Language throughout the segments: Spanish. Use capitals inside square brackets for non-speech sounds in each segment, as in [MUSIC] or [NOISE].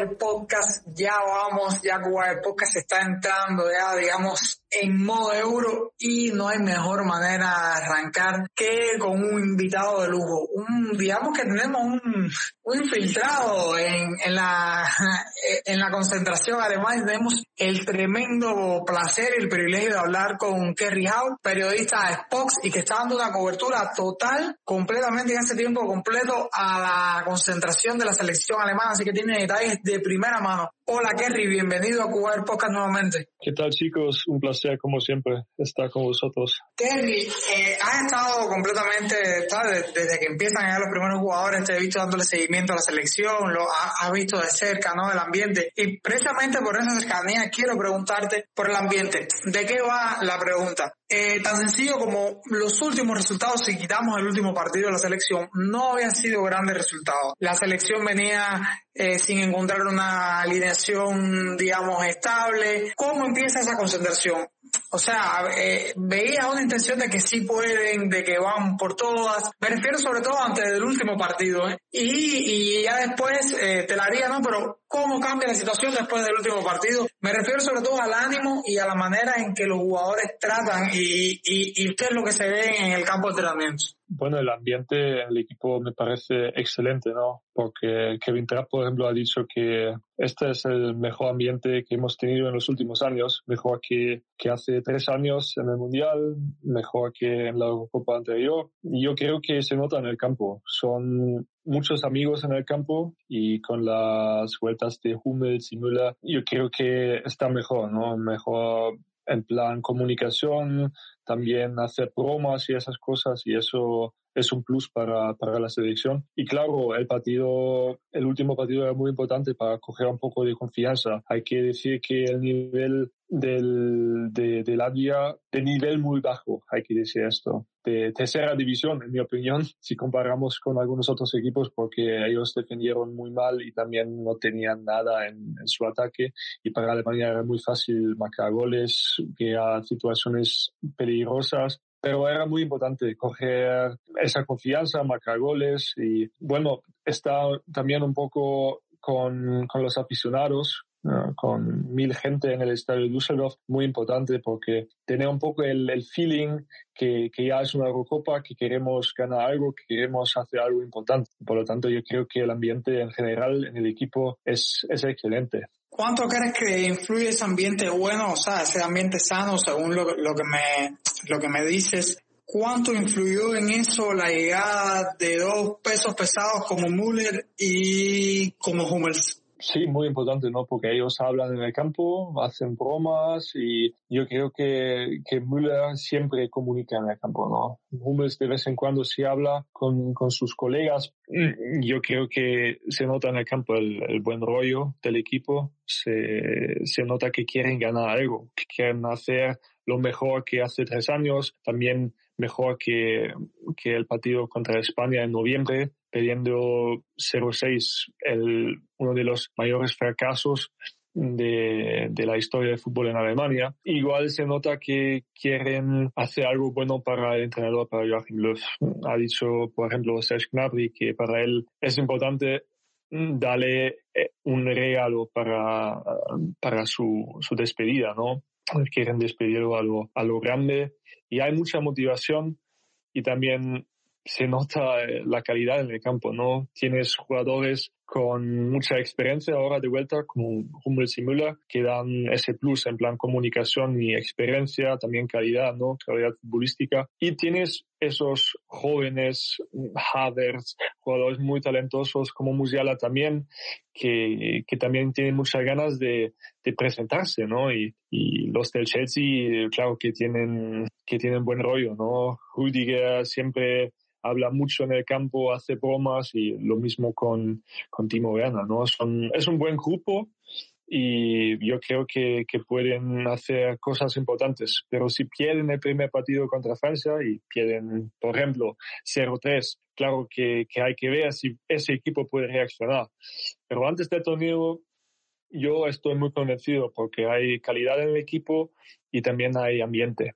de Podcast, ya vamos, ya Cuba Podcast está entrando ya, digamos, en modo euro y no hay mejor manera de arrancar que con un invitado de lujo. Un, digamos que tenemos un, un infiltrado en, en, la, [LAUGHS] en la concentración. Además tenemos el tremendo placer y el privilegio de hablar con Kerry Howe, periodista de Spox y que está dando una cobertura total, completamente en ese tiempo completo a la concentración de la selección alemana. Así que tiene detalles de primera mano. Hola Kerry, bienvenido a Cuba Podcast nuevamente. ¿Qué tal chicos? Un placer como siempre estar con vosotros. Kerry, eh, has estado completamente, ¿sabes? desde que empiezan ya los primeros jugadores, te he visto dándole seguimiento a la selección, lo has visto de cerca, ¿no? El ambiente. Y precisamente por esa cercanía quiero preguntarte por el ambiente. ¿De qué va la pregunta? Eh, tan sencillo como los últimos resultados, si quitamos el último partido de la selección, no habían sido grandes resultados. La selección venía eh, sin encontrar una alineación, digamos, estable. ¿Cómo empieza esa concentración? O sea, eh, veía una intención de que sí pueden, de que van por todas. Me refiero sobre todo antes del último partido. ¿eh? Y, y ya después eh, te la haría, ¿no? Pero ¿cómo cambia la situación después del último partido? Me refiero sobre todo al ánimo y a la manera en que los jugadores tratan y, y, y qué es lo que se ve en el campo de entrenamiento. Bueno, el ambiente en el equipo me parece excelente, ¿no? Porque Kevin Trapp, por ejemplo, ha dicho que este es el mejor ambiente que hemos tenido en los últimos años, mejor que, que hace tres años en el Mundial, mejor que en la Copa anterior. Y yo creo que se nota en el campo. Son muchos amigos en el campo y con las vueltas de Hummels y Müller, yo creo que está mejor, ¿no? Mejor en plan comunicación, también hacer bromas y esas cosas y eso es un plus para, para la selección. Y claro, el partido, el último partido era muy importante para coger un poco de confianza. Hay que decir que el nivel del, de, de Latvia, de nivel muy bajo, hay que decir esto. De tercera división, en mi opinión, si comparamos con algunos otros equipos, porque ellos defendieron muy mal y también no tenían nada en, en su ataque. Y para Alemania era muy fácil marcar goles, a situaciones peligrosas pero era muy importante coger esa confianza, marcar goles y bueno, está también un poco con, con los aficionados, con mil gente en el estadio de Düsseldorf, muy importante porque tener un poco el, el feeling que, que, ya es una Eurocopa, que queremos ganar algo, que queremos hacer algo importante. Por lo tanto, yo creo que el ambiente en general en el equipo es, es excelente. ¿Cuánto crees que influye ese ambiente bueno, o sea, ese ambiente sano, según lo, que me, lo que me dices? ¿Cuánto influyó en eso la llegada de dos pesos pesados como Müller y como Hummels? Sí, muy importante, ¿no? Porque ellos hablan en el campo, hacen bromas y yo creo que, que Müller siempre comunica en el campo, ¿no? Hummels de vez en cuando sí habla con, con sus colegas. Yo creo que se nota en el campo el, el buen rollo del equipo, se, se nota que quieren ganar algo, que quieren hacer lo mejor que hace tres años, también mejor que, que el partido contra España en noviembre, pidiendo 0-6, el, uno de los mayores fracasos de, de, la historia del fútbol en Alemania. Igual se nota que quieren hacer algo bueno para el entrenador, para Joachim Löw. Ha dicho, por ejemplo, Serge Gnabry que para él es importante darle eh, un regalo para, para su, su despedida, ¿no? Quieren despedirlo a lo, a lo grande y hay mucha motivación y también se nota eh, la calidad en el campo, ¿no? Tienes jugadores con mucha experiencia ahora de vuelta, como Hummels y Müller, que dan ese plus en plan comunicación y experiencia, también calidad, ¿no? Calidad futbolística. Y tienes esos jóvenes, Havertz, jugadores muy talentosos como Musiala también, que, que también tienen muchas ganas de, de presentarse, ¿no? Y, y, los del Chelsea, claro que tienen, que tienen buen rollo, ¿no? Rudiger siempre habla mucho en el campo, hace bromas y lo mismo con, con Timo Werner, ¿no? Son, es un buen grupo y yo creo que, que pueden hacer cosas importantes. Pero si pierden el primer partido contra Francia y pierden, por ejemplo, 0-3, claro que, que hay que ver si ese equipo puede reaccionar. Pero antes del torneo, yo estoy muy convencido porque hay calidad en el equipo y también hay ambiente.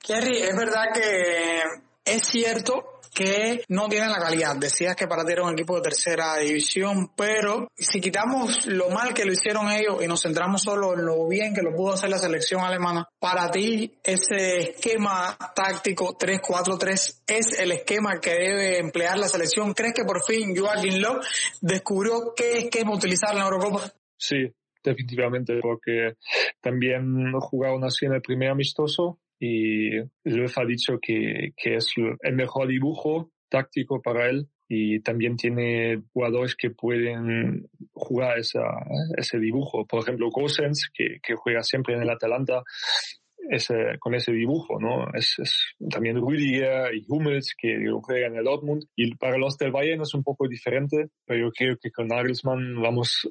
Kerry, es verdad que es cierto que no tienen la calidad. Decías que para ti era un equipo de tercera división, pero si quitamos lo mal que lo hicieron ellos y nos centramos solo en lo bien que lo pudo hacer la selección alemana, para ti ese esquema táctico 3-4-3 es el esquema que debe emplear la selección. ¿Crees que por fin Joaquín Love descubrió qué esquema utilizar en la Eurocopa? Sí, definitivamente, porque también jugaron así en el primer amistoso y Löw ha dicho que, que es el mejor dibujo táctico para él y también tiene jugadores que pueden jugar esa, ese dibujo. Por ejemplo, Gosens, que, que juega siempre en el Atalanta, ese, con ese dibujo, ¿no? Es, es, también Rüdiger y Hummels que juegan en el Dortmund. Y para los del Bayern es un poco diferente, pero yo creo que con Nagelsmann vamos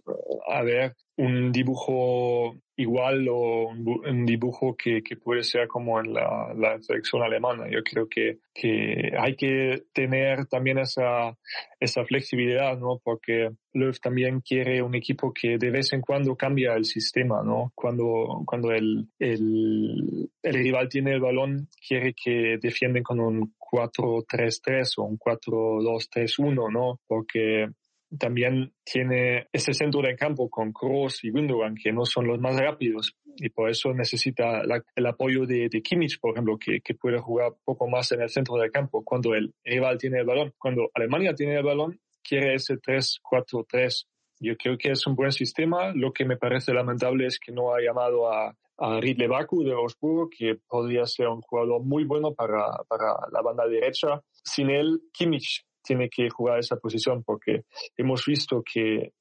a ver un dibujo igual o un, dibujo que, que, puede ser como en la, la, selección alemana. Yo creo que, que hay que tener también esa, esa flexibilidad, ¿no? Porque Löw también quiere un equipo que de vez en cuando cambia el sistema, ¿no? Cuando, cuando el, el, el rival tiene el balón, quiere que defienden con un 4-3-3 o un 4-2-3-1, ¿no? Porque también tiene ese centro de campo con Kroos y Gundogan, que no son los más rápidos, y por eso necesita el apoyo de, de, Kimmich, por ejemplo, que, que puede jugar poco más en el centro del campo cuando el rival tiene el balón. Cuando Alemania tiene el balón, quiere ese 3-4-3. Yo creo que es un buen sistema. Lo que me parece lamentable es que no ha llamado a, a Ridley Baku de Osburgo, que podría ser un jugador muy bueno para, para la banda derecha. Sin él, Kimmich tiene que jugar esa posición porque hemos visto que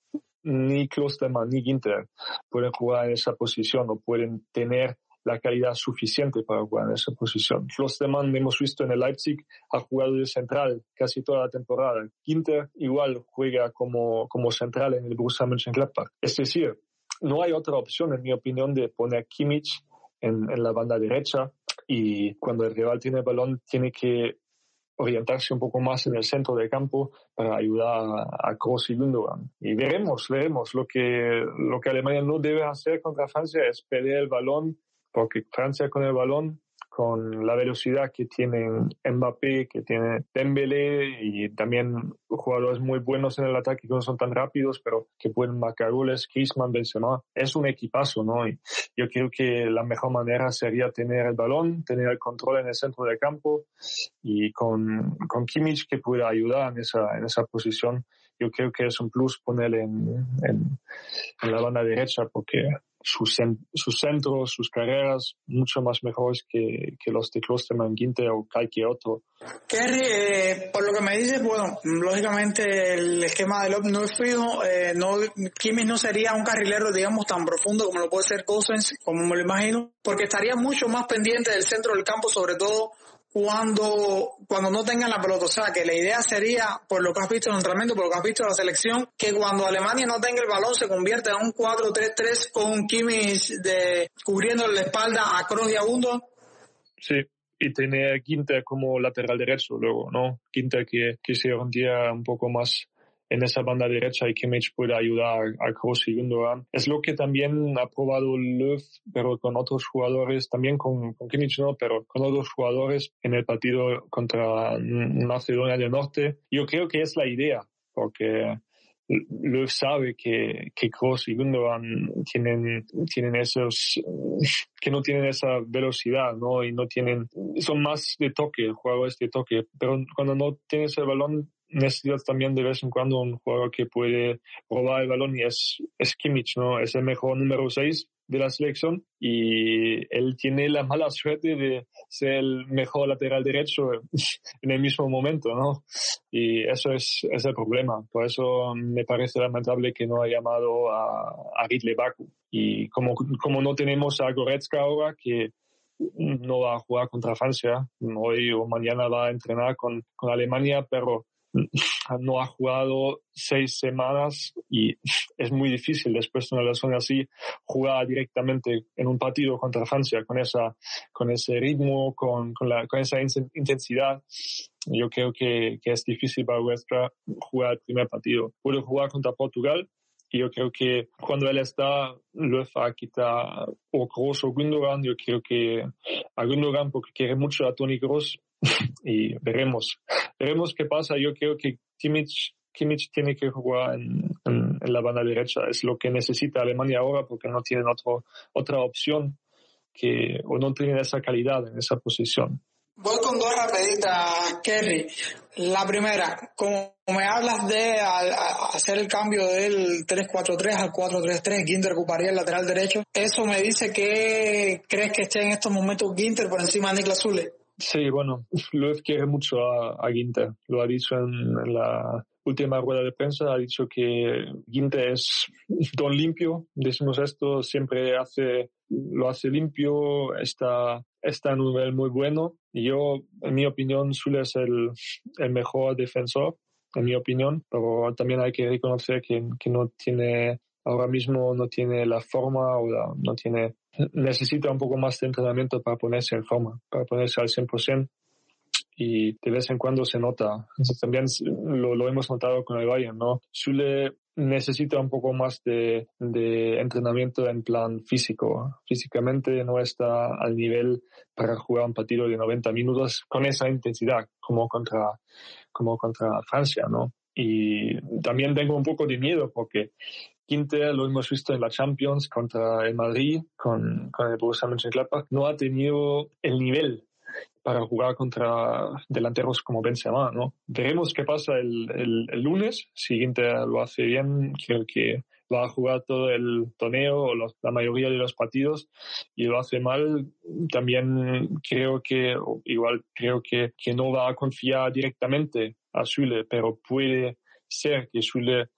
ni Klosterman ni Ginter pueden jugar en esa posición o pueden tener la calidad suficiente para jugar en esa posición. Klosterman hemos visto en el Leipzig ha jugado de central casi toda la temporada. Ginter igual juega como, como central en el Borussia Mönchengladbach. Es decir, no hay otra opción, en mi opinión, de poner Kimmich en, en la banda derecha y cuando el rival tiene el balón tiene que orientarse un poco más en el centro del campo para ayudar a, Kroos y Gundogan. Y veremos, veremos. Lo que, lo que Alemania no debe hacer contra Francia es perder el balón, porque Francia con el balón con la velocidad que tienen Mbappé, que tiene Dembélé y también jugadores muy buenos en el ataque que no son tan rápidos, pero que pueden marcar goles, Griezmann, Benzema, es un equipazo, ¿no? Y yo creo que la mejor manera sería tener el balón, tener el control en el centro del campo y con, con Kimmich que pueda ayudar en esa, en esa posición. Yo creo que es un plus ponerle en, en, en la banda derecha porque sus, sus centros, sus carreras mucho más mejores que, que los de Klosterman, Ginter o cualquier otro. Kerry, eh, por lo que me dices, bueno, lógicamente el esquema de Lop no es fijo, eh, no, Kimmich no sería un carrilero, digamos, tan profundo como lo puede ser Cousins, como me lo imagino, porque estaría mucho más pendiente del centro del campo, sobre todo cuando, cuando no tengan la pelota. O sea, que la idea sería, por lo que has visto en el entrenamiento, por lo que has visto en la selección, que cuando Alemania no tenga el balón se convierta en un 4-3-3 con Kimmich de, cubriendo la espalda a Kroos y a Gundo. Sí, y tener Quinter como lateral derecho luego, ¿no? Quinter que, que se día un poco más en esa banda derecha y Kimmich puede ayudar a Kroos y Gundogan. Es lo que también ha probado Löw, pero con otros jugadores, también con, con Kimmich no, pero con otros jugadores en el partido contra Macedonia del Norte. Yo creo que es la idea, porque Löw sabe que, que Kroos y Gundogan tienen, tienen esos, que no tienen esa velocidad, ¿no? Y no tienen, son más de toque, jugadores de toque, pero cuando no tienes el balón necesitas también de vez en cuando un jugador que puede robar el balón y es, es Kimmich, ¿no? Es el mejor número 6 de la selección y él tiene la mala suerte de ser el mejor lateral derecho [LAUGHS] en el mismo momento, ¿no? Y eso es, es el problema. Por eso me parece lamentable que no haya llamado a, a Ridley Baku. Y como, como no tenemos a Goretzka ahora, que no va a jugar contra Francia, hoy o mañana va a entrenar con, con Alemania, pero no ha jugado seis semanas y es muy difícil después de una lesión así jugar directamente en un partido contra Francia con esa con ese ritmo con, con, la, con esa intensidad yo creo que, que es difícil para Westra jugar el primer partido puede jugar contra Portugal y yo creo que cuando él está, lo va a quitar o Gross o Gundogan. Yo creo que a Gundogan porque quiere mucho a Tony Gross [LAUGHS] y veremos, veremos qué pasa. Yo creo que Kimmich, Kimmich tiene que jugar en, la banda derecha, es lo que necesita Alemania ahora porque no tienen otro, otra opción que, o no tienen esa calidad en esa posición. Voy con dos rapiditas, Kerry. La primera, como me hablas de hacer el cambio del 3-4-3 al 4-3-3, Ginter ocuparía el lateral derecho, eso me dice que crees que esté en estos momentos Ginter por encima de Niklas Zule. Sí, bueno, [LAUGHS] Löw quiere mucho a, Ginter, lo ha dicho en, la última rueda de prensa, ha dicho que Ginter es [LAUGHS] don limpio, decimos esto, siempre hace, lo hace limpio, está, está en un nivel muy bueno. Y yo, en mi opinión, Zule es el, el mejor defensor, en mi opinión, pero también hay que reconocer que, que no tiene, ahora mismo no tiene la forma o no tiene necesita un poco más de entrenamiento para ponerse en forma, para ponerse al 100% y de vez en cuando se nota. También lo, lo hemos notado con el Bayern, ¿no? Suele necesita un poco más de, de, entrenamiento en plan físico. Físicamente no está al nivel para jugar un partido de 90 minutos con esa intensidad como contra, como contra Francia, ¿no? Y también tengo un poco de miedo porque Quinte lo hemos visto en la Champions contra el Madrid, con, con el Borussia Mönchengladbach, no ha tenido el nivel para jugar contra delanteros como Benzema, ¿no? Veremos qué pasa el, el, lunes. Si Quinte lo hace bien, creo que va a jugar todo el torneo o la mayoría de los partidos y lo hace mal, también creo que, igual creo que, que no va a confiar directamente a Zule, pero puede ser que Zule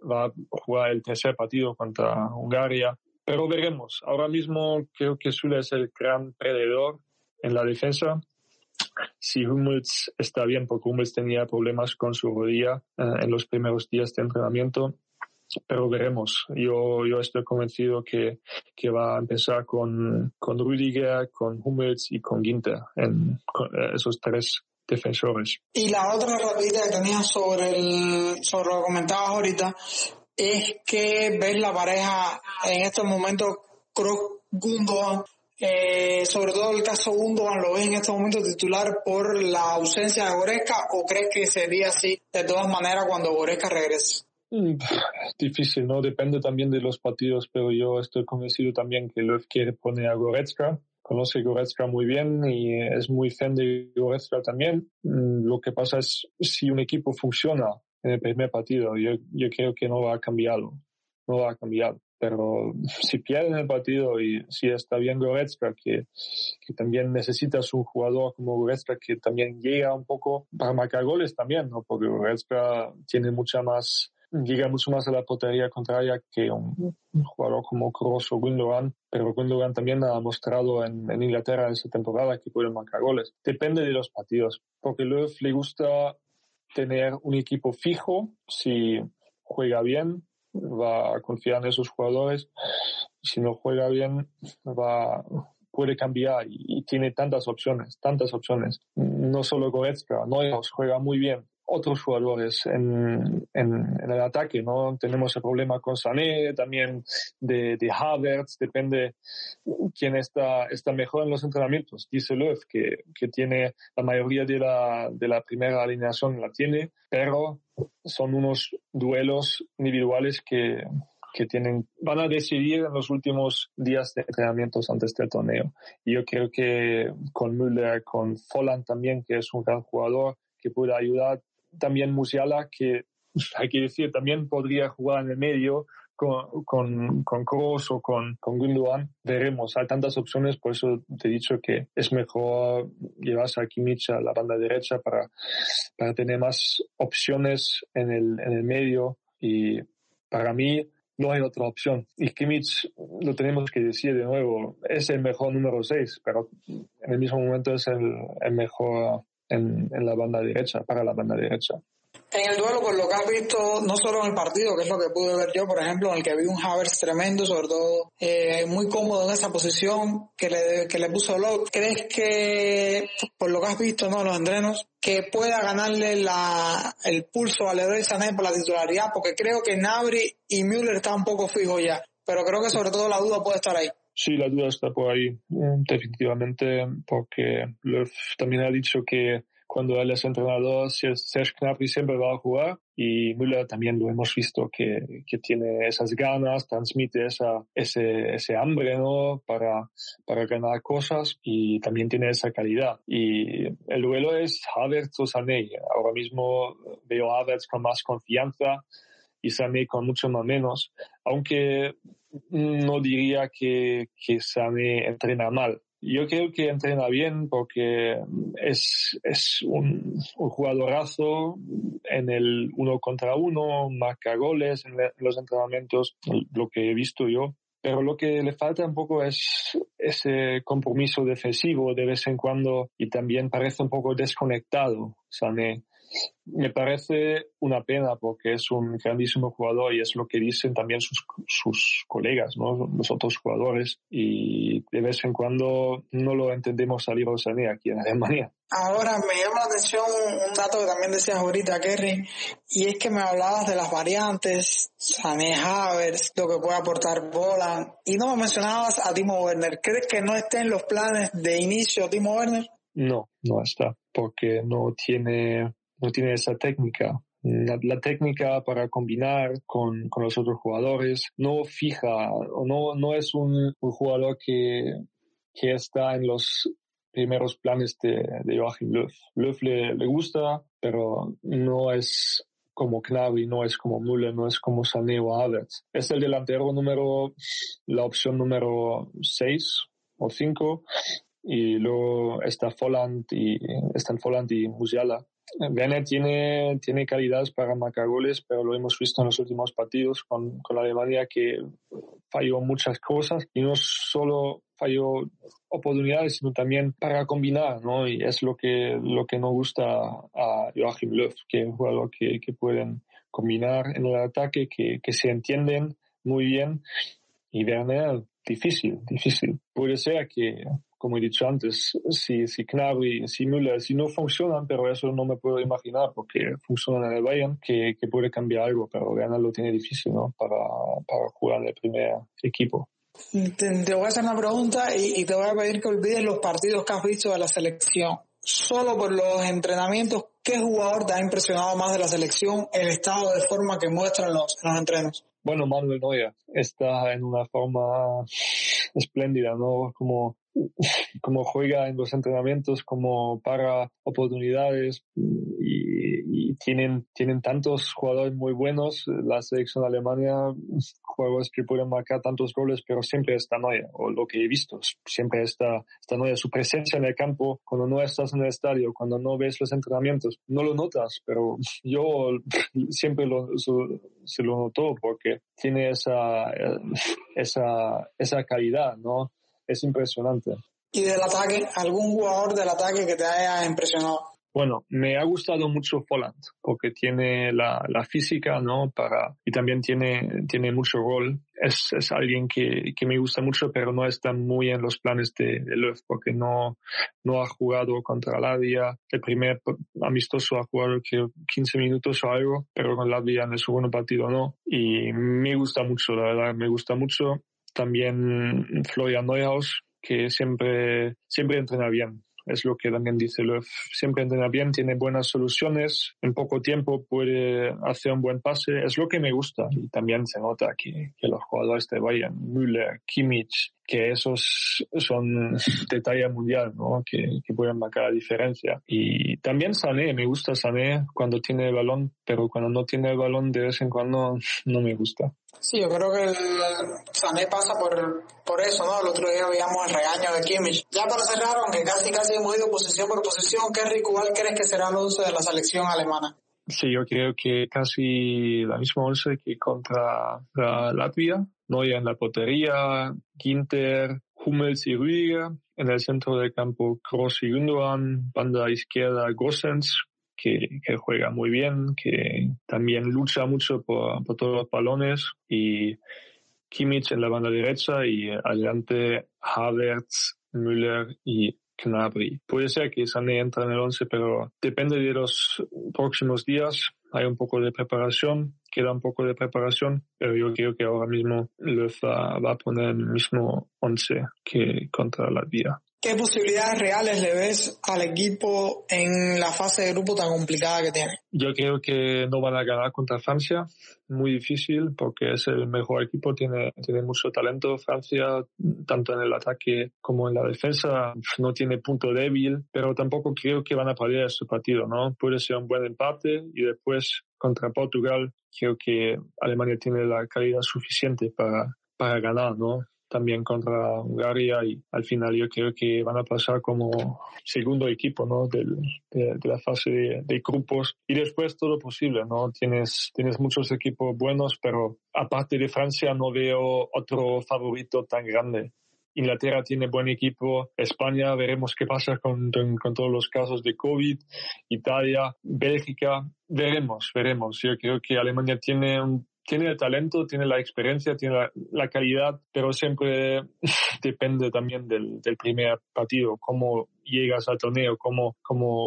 va a jugar el tercer partido contra Hungría. Pero veremos. Ahora mismo creo que Zule es el gran perdedor en la defensa. Si Hummels está bien, porque Hummels tenía problemas con su rodilla eh, en los primeros días de entrenamiento, pero veremos. Yo, yo estoy convencido que, que va a empezar con, con Rüdiger, con Hummels y con Ginter, en eh, esos tres defensores. Y la otra rápida que tenía sobre, el, sobre lo que comentabas ahorita es que ves la pareja en estos momentos Kroos Gundogan eh, sobre todo el caso Gundogan lo ves en estos momentos titular por la ausencia de Goretzka o crees que sería así de todas maneras cuando Goretzka regrese? Mm, difícil, ¿no? Depende también de los partidos, pero yo estoy convencido también que Löw quiere poner a Goretzka conoce Goretzka muy bien y es muy fan de Goretzka también. Mm, lo que pasa es si un equipo funciona en el primer partido, yo, yo creo que no va a cambiarlo, no va a cambiar. Pero [LAUGHS] si pierden el partido y si está bien Goretzka, que, que también necesitas un jugador como Goretzka que también llega un poco para marcar goles también, ¿no? Porque Goretzka tiene mucha más llega mucho más a la portería contraria que un, jugador como Kroos o Gundogan, pero Gundogan también ha mostrado en, en Inglaterra esa temporada que puede marcar goles. Depende de los partidos, porque Löw le gusta tener un equipo fijo, si juega bien, va a confiar en esos jugadores, si no juega bien, va puede cambiar y, tiene tantas opciones, tantas opciones. No solo Goretzka, no juega muy bien, otros jugadores en, en, el ataque, ¿no? Tenemos el problema con Sané, también de, de Havertz, depende quién está, está mejor en los entrenamientos. Dice Löw que, que tiene la mayoría de la, de la primera alineación la tiene, pero son unos duelos individuales que, que tienen, van a decidir en los últimos días de entrenamientos antes del torneo. Y yo creo que con Müller, con Folland también, que es un gran jugador, que puede ayudar, también Musiala, que [LAUGHS] hay que decir, también podría jugar en el medio con, con, con Kroos o con, con Gundogan. Veremos, hay tantas opciones, por eso te he dicho que es mejor llevarse a Kimmich a la banda derecha para, para tener más opciones en el, en el medio y para mí no hay otra opción. Y Kimmich, lo tenemos que decir de nuevo, es el mejor número 6, pero en el mismo momento es el, el mejor en, la banda derecha, para la banda derecha. En el duelo, por lo que has visto, no solo en el partido, que es lo que pude ver yo, por ejemplo, en el que vi un Havertz tremendo, sobre todo eh, muy cómodo en esa posición que le, que le puso Locke. ¿Crees que, por lo que has visto, no, los entrenos, que pueda ganarle la, el pulso a Leroy Sané por la titularidad? Porque creo que Nabri y Müller están un poco fijos ya, pero creo que sobre todo la duda puede estar ahí. Sí, la duda está por ahí, mm, definitivamente, porque Löw también ha dicho que cuando él es entrenador, Serge Gnabry siempre va a jugar y Müller también lo hemos visto que, que tiene esas ganas, transmite esa, ese, ese hambre, ¿no? Para, para ganar cosas y también tiene esa calidad. Y el duelo es Havertz o Sané. Ahora mismo veo a Havertz con más confianza y Sané con mucho más menos, aunque no diría que, que Sané entrena mal yo creo que entrena bien porque es, es un, un jugadorazo en el uno contra uno, marca goles en, los entrenamientos, lo que he visto yo. Pero lo que le falta un poco es ese compromiso defensivo de vez en cuando y también parece un poco desconectado, Sané me parece una pena porque es un grandísimo jugador y es lo que dicen también sus, sus colegas, ¿no? los otros jugadores y de vez en cuando no lo entendemos salir a Sané aquí en Alemania. Ahora me llama la atención un dato que también decías ahorita, Kerry, y es que me hablabas de las variantes, Sané Havers, lo que puede aportar Bolan, y no me mencionabas a Timo Werner. ¿Crees que no esté en los planes de inicio Timo Werner? No, no está, porque no tiene no tiene esa técnica. La, técnica para combinar con, con, los otros jugadores no fija o no, no es un, jugador que, que está en los primeros planes de, de Joachim Löw. Löw le, le, gusta, pero no es como Gnabry, no es como Müller, no es como Sané o Havertz. Es el delantero número, la opción número 6 o 5 y luego está Folland y están Folland y Musiala Werner tiene, tiene calidades para marcar goles, pero lo hemos visto en los últimos partidos con, con la Alemania que falló muchas cosas y no solo falló oportunidades, sino también para combinar, ¿no? Y es lo que, lo que nos gusta a Joachim Löw, que es un jugador que, que pueden combinar en el ataque, que, que se entienden muy bien. Y Werner, difícil, difícil. Puede ser que como he dicho antes, si, si Gnabry, si Müller, si no funcionan, pero eso no me puedo imaginar porque funcionan en el Bayern, que, que puede cambiar algo, pero Werner lo tiene difícil, ¿no? Para, para jugar en el primer equipo. Te, voy a hacer una pregunta y, y, te voy a pedir que olvides los partidos que has visto de la selección. Solo por los entrenamientos, ¿qué jugador te ha impresionado más de la selección, el estado de forma que muestran los, los entrenos? Bueno, Manuel Neuer está en una forma espléndida, ¿no? Como [LAUGHS] como juega en los entrenamientos, como para oportunidades y, tienen, tienen tantos jugadores muy buenos. La selección de Alemania, jugadores que pueden marcar tantos goles, pero siempre está Neuer, o lo que he visto, siempre está, está Neuer. Su presencia en el campo, cuando no estás en el estadio, cuando no ves los entrenamientos, no lo notas, pero [LAUGHS] yo siempre lo, se lo notó porque tiene esa, esa, esa calidad, ¿no? es impresionante. ¿Y del ataque? ¿Algún jugador del ataque que te haya impresionado? Bueno, me ha gustado mucho Folland porque tiene la, física, ¿no? Para, y también tiene, tiene mucho gol. Es, alguien que, que, me gusta mucho, pero no está muy en los planes de, de Löw porque no, no ha jugado contra Latvia. El primer amistoso ha jugado que 15 minutos o algo, pero con Latvia en el segundo partido no. Y me gusta mucho, la verdad, me gusta mucho también Florian Neuhaus, que siempre, siempre entrena bien. Es lo que también dice Löw. Siempre entrena bien, tiene buenas soluciones, en poco tiempo puede hacer un buen pase. Es lo que me gusta. Y también se nota que, que los jugadores de Bayern, Müller, Kimmich, que esos son de talla mundial, ¿no? Que, que, pueden marcar la diferencia. Y también Sané, me gusta Sané cuando tiene el balón, pero cuando no tiene el balón de vez en cuando no me gusta. Sí, yo creo que Sané pasa por, por eso, ¿no? El otro día veíamos el regaño de Kimmich. Ya para cerrar, aunque casi casi hemos ido posición por posición, ¿qué ¿cuál crees que será el 11 de la selección alemana? Sí, yo creo que casi la misma once que contra la Latvia. Neuer en la portería, Ginter, Hummels y Rüdiger. En el centro del campo, Kroos y Gundogan. Banda izquierda, Gossens, que, que, juega muy bien, que también lucha mucho por, por, todos los balones. Y Kimmich en la banda derecha y adelante Havertz, Müller y Gnabry. Puede ser que Sané entre en el 11, pero depende de los próximos días. hay un poco de preparación, queda un poco de preparación, pero yo creo que ahora mismo Löw va, va a poner el mismo 11 que contra la Vía. ¿Qué posibilidades reales le ves al equipo en la fase de grupo tan complicada que tiene? Yo creo que no van a ganar contra Francia, muy difícil porque es el mejor equipo, tiene, tiene mucho talento. Francia, tanto en el ataque como en la defensa, no tiene punto débil, pero tampoco creo que van a perder este partido, ¿no? Puede ser un buen empate y después contra Portugal creo que Alemania tiene la calidad suficiente para, para ganar, ¿no? También contra Hungría y al final yo creo que van a pasar como segundo equipo ¿no? Del, de, la fase de, grupos y después todo posible, ¿no? Tienes, tienes muchos equipos buenos, pero aparte de Francia no veo otro favorito tan grande. Inglaterra tiene buen equipo, España veremos qué pasa con, con, todos los casos de COVID, Italia, Bélgica, veremos, veremos. Yo creo que Alemania tiene un tiene el talento, tiene la experiencia, tiene la, calidad, pero siempre [LAUGHS] depende también del, primer partido, cómo llegas al torneo, cómo,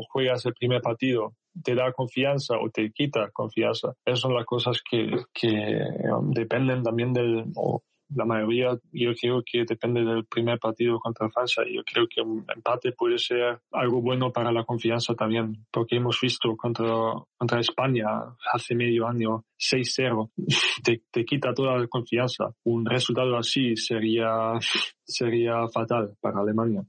juegas el primer partido. ¿Te da confianza o te quita confianza? Esas son las cosas que, que um, dependen también del, la mayoría yo creo que depende del primer partido contra Francia. Yo creo que un empate puede ser algo bueno para la confianza también, porque hemos visto contra, contra España hace medio año 6-0, [LAUGHS] te, te quita toda la confianza. Un resultado así sería, [LAUGHS] sería fatal para Alemania.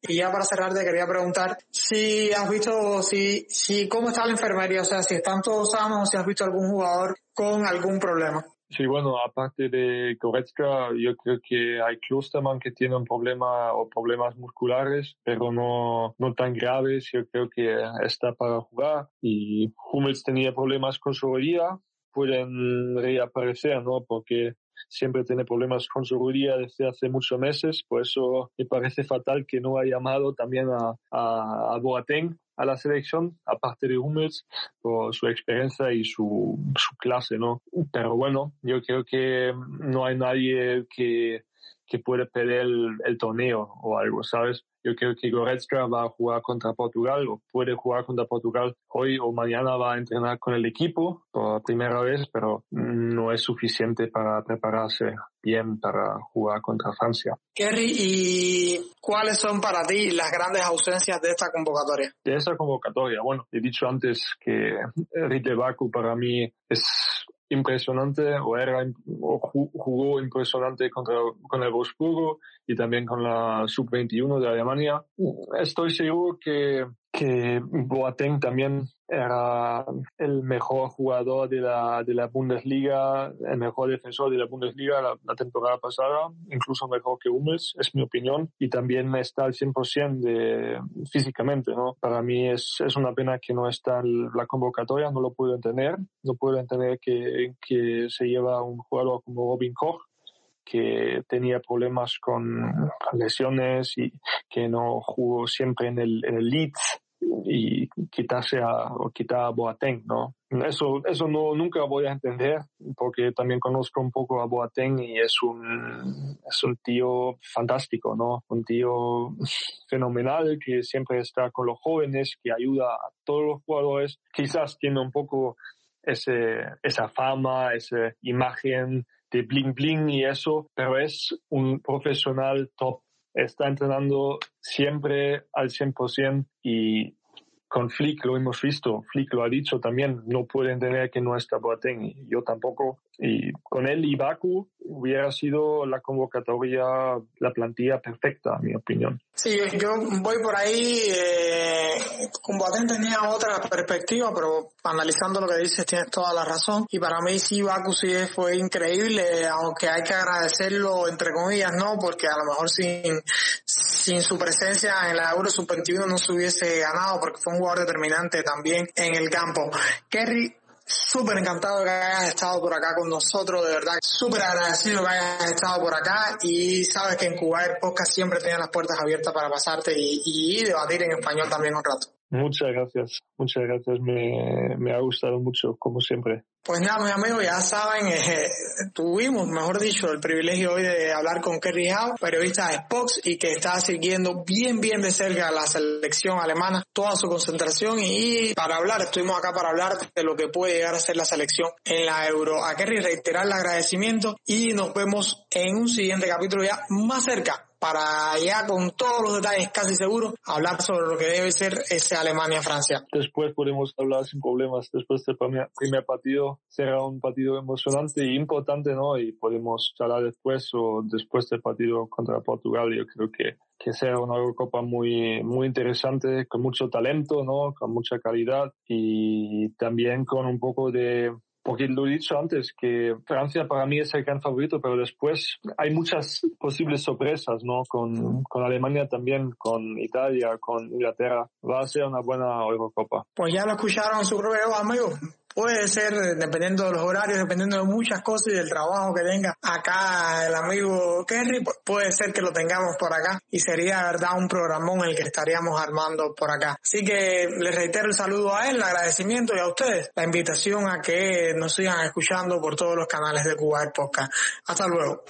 Y ya para cerrar te quería preguntar si has visto, si, si cómo está la enfermería, o sea, si están todos sanos, si has visto algún jugador con algún problema. Sí, bueno, aparte de Goretzka, yo creo que hay Klosterman que tiene un problema o problemas musculares, pero no, no tan graves. Yo creo que está para jugar. Y Hummels tenía problemas con su rodilla, pueden reaparecer, ¿no? Porque siempre tiene problemas con su rodilla desde hace muchos meses, por eso me parece fatal que no haya llamado también a, a, a Boateng a la selección, aparte de Hummels, por su experiencia y su, su clase, ¿no? Pero bueno, yo creo que no hay nadie que, que puede perder el, torneo o algo, ¿sabes? Yo creo que Goretzka va a jugar contra Portugal o puede jugar contra Portugal hoy o mañana va a entrenar con el equipo por primera vez, pero no es suficiente para prepararse bien para jugar contra Francia. Kerry, ¿y cuáles son para ti las grandes ausencias de esta convocatoria? De esta convocatoria, bueno, he dicho antes que Rite Baku para mí es impresionante o era o jugó impresionante contra con el Wolfsburgo y también con la sub-21 de Alemania. Estoy seguro que que Boateng también era el mejor jugador de la, de la Bundesliga, el mejor defensor de la Bundesliga la, temporada pasada, incluso mejor que Hummels, es mi opinión, y también está al 100% de, físicamente, ¿no? Para mí es, es una pena que no está la convocatoria, no lo puedo entender, no puedo entender que, que se lleva un jugador como Robin Koch, que tenía problemas con lesiones y que no jugó siempre en el, en el Leeds y quitarse a, o quitar a Boateng, ¿no? Eso, eso no, nunca voy a entender porque también conozco un poco a Boateng y es un, es un tío fantástico, ¿no? Un tío fenomenal que siempre está con los jóvenes, que ayuda a todos los jugadores. Quizás tiene un poco ese, esa fama, esa imagen de bling bling y eso, pero es un profesional top. Está entrenando siempre al 100% y con Flick lo hemos visto, Flick lo ha dicho también, no puede entender que no está Boateng, yo tampoco. Y con él y Baku hubiera sido la convocatoria, la plantilla perfecta, en mi opinión. Sí, yo voy por ahí, eh, tenía otra perspectiva, pero analizando lo que dices tienes toda la razón. Y para mí sí, Baku sí fue increíble, aunque hay que agradecerlo entre comillas, ¿no? Porque a lo mejor sin, sin su presencia en la Euro Sub-21 no se hubiese ganado, porque fue un jugador determinante también en el campo. Kerry, súper encantado que hayas estado por acá con nosotros, de verdad, súper agradecido que hayas estado por acá y sabes que en Cuba Podcast siempre tiene las puertas abiertas para pasarte y, y debatir en español también un rato. Muchas gracias, muchas gracias. Me, ha gustado mucho, como siempre. Pues nada, mis amigos, ya saben, eh, tuvimos, mejor dicho, el privilegio hoy de hablar con Kerry Howe, periodista de Spox y que está siguiendo bien, bien de cerca la selección alemana, toda su concentración y para hablar, estuvimos acá para hablar de lo que puede llegar a ser la selección en la Euro. A Kerry reiterar el agradecimiento y nos vemos en un siguiente capítulo ya más cerca para ya con todos los detalles casi seguros hablar sobre lo que debe ser ese Alemania-Francia. Después podemos hablar sin problemas. Después del primer, partido será un partido emocionante y importante, ¿no? Y podemos hablar después o después del partido contra Portugal. Yo creo que que será una Eurocopa muy, muy interesante, con mucho talento, ¿no? Con mucha calidad y también con un poco de, porque lo he dicho antes, que Francia para mí es el gran favorito, pero después hay muchas posibles sorpresas, ¿no? Con, con Alemania también, con Italia, con Inglaterra. Va a ser una buena Eurocopa. Pues ya lo escucharon su prueba, amigo puede ser, dependiendo de los horarios, dependiendo de muchas cosas y del trabajo que tenga acá el amigo Kerry, puede ser que lo tengamos por acá y sería, verdad, un programón el que estaríamos armando por acá. Así que les reitero el saludo a él, el agradecimiento y a ustedes la invitación a que nos sigan escuchando por todos los canales de Cuba Podcast. Hasta luego.